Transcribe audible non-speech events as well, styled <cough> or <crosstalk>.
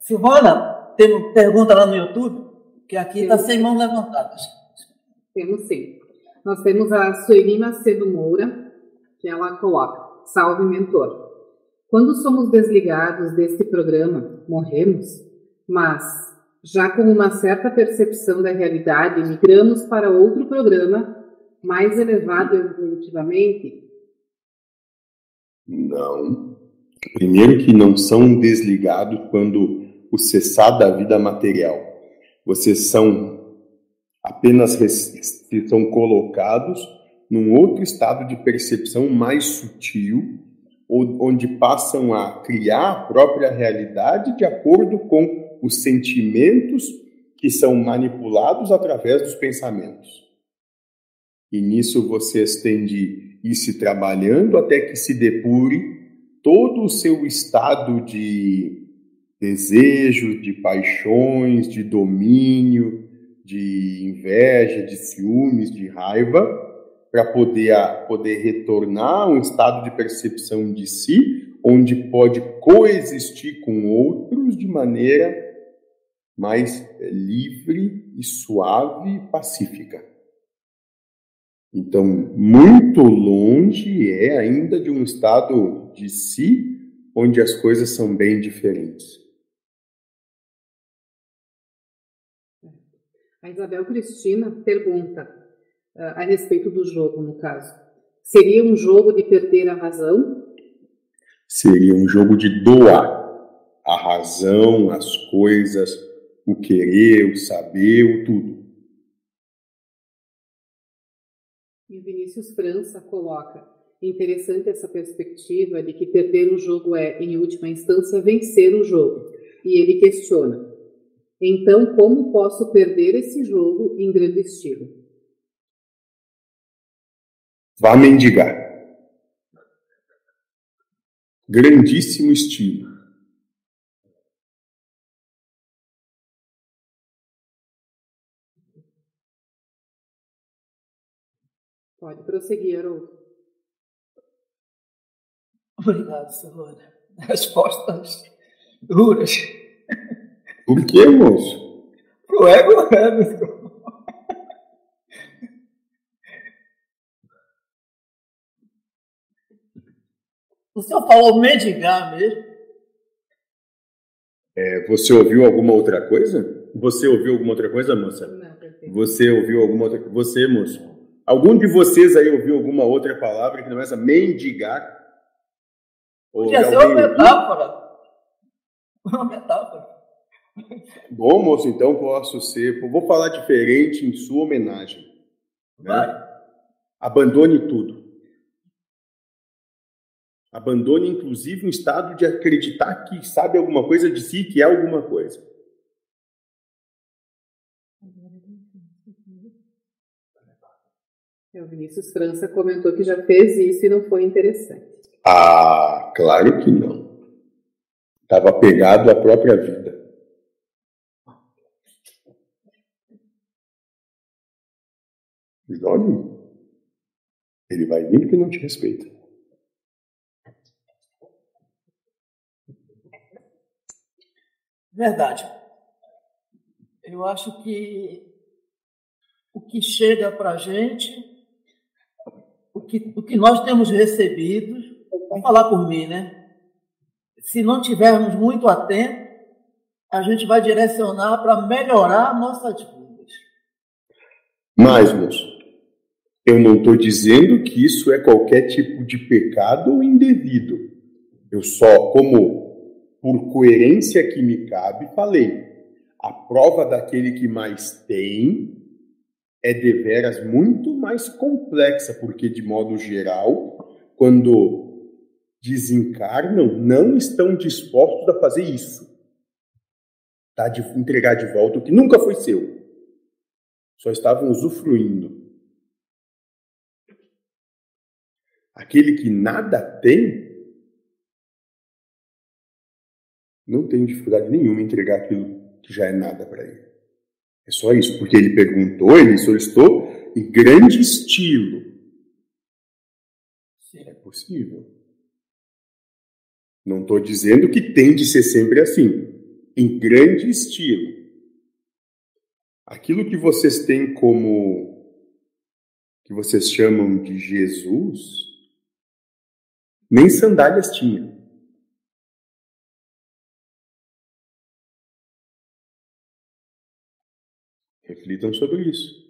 Silvana, tem pergunta lá no YouTube, que aqui está sem mãos levantadas. Temos sim. Nós temos a Sueli Macedo Moura, que ela coloca, salve mentor. Quando somos desligados deste programa, morremos, mas já com uma certa percepção da realidade, migramos para outro programa mais elevado evolutivamente? Não. Primeiro que não são desligados quando o cessar da vida material. Vocês são apenas são colocados num outro estado de percepção mais sutil, onde passam a criar a própria realidade de acordo com os sentimentos que são manipulados através dos pensamentos. E nisso vocês têm de ir se trabalhando até que se depure todo o seu estado de desejo, de paixões, de domínio, de inveja, de ciúmes, de raiva, para poder, poder retornar a um estado de percepção de si, onde pode coexistir com outros de maneira mais é, livre e suave e pacífica. Então, muito longe é ainda de um estado de si onde as coisas são bem diferentes. A Isabel Cristina pergunta uh, a respeito do jogo, no caso. Seria um jogo de perder a razão? Seria um jogo de doar a razão, as coisas, o querer, o saber, o tudo. E o Vinícius França coloca: interessante essa perspectiva de que perder o jogo é, em última instância, vencer o jogo. E ele questiona: então, como posso perder esse jogo em grande estilo? Vá mendigar. Grandíssimo estilo. Pode prosseguir, Haroldo. Obrigado, Silvana. Respostas duras. Por que, moço? Pro ego, <laughs> é, O senhor falou mendigar mesmo? É, você ouviu alguma outra coisa? Você ouviu alguma outra coisa, moça? Não, perfeito. Você ouviu alguma outra coisa? Você, moço? Algum de vocês aí ouviu alguma outra palavra que não é essa mendigar? Podia ser uma metáfora. Uma metáfora. Bom, moço, então posso ser. Vou falar diferente em sua homenagem. Né? Abandone tudo. Abandone, inclusive, um estado de acreditar que sabe alguma coisa de si, que é alguma coisa. O Vinícius França comentou que já fez isso e não foi interessante. Ah, claro que não. Estava pegado à própria vida. Olha, ele vai vir porque não te respeita. Verdade. Eu acho que o que chega para a gente o que, o que nós temos recebido, vou falar por mim, né? Se não tivermos muito atentos, a gente vai direcionar para melhorar nossas vidas. Mas, moço, eu não estou dizendo que isso é qualquer tipo de pecado ou indevido. Eu só, como por coerência que me cabe, falei. A prova daquele que mais tem é deveras muito mais complexa, porque, de modo geral, quando desencarnam, não estão dispostos a fazer isso. Tá? De entregar de volta o que nunca foi seu. Só estavam usufruindo. Aquele que nada tem, não tem dificuldade nenhuma em entregar aquilo que já é nada para ele. É só isso, porque ele perguntou, ele solicitou em grande estilo. Sim. É possível. Não estou dizendo que tem de ser sempre assim. em grande estilo. Aquilo que vocês têm como que vocês chamam de Jesus, nem sandálias tinha. Reflitam sobre isso.